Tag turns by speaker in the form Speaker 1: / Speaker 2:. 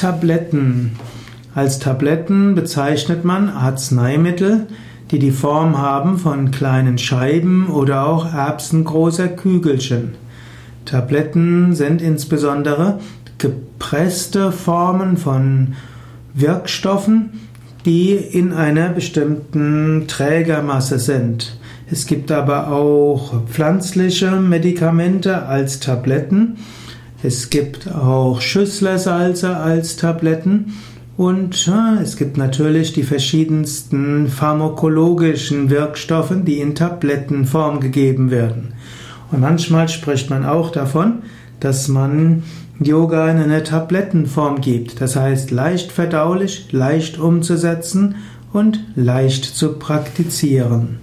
Speaker 1: Tabletten. Als Tabletten bezeichnet man Arzneimittel, die die Form haben von kleinen Scheiben oder auch erbsengroßer Kügelchen. Tabletten sind insbesondere gepresste Formen von Wirkstoffen, die in einer bestimmten Trägermasse sind. Es gibt aber auch pflanzliche Medikamente als Tabletten. Es gibt auch Schüsslersalze als Tabletten. Und es gibt natürlich die verschiedensten pharmakologischen Wirkstoffe, die in Tablettenform gegeben werden. Und manchmal spricht man auch davon, dass man Yoga in einer Tablettenform gibt. Das heißt leicht verdaulich, leicht umzusetzen und leicht zu praktizieren.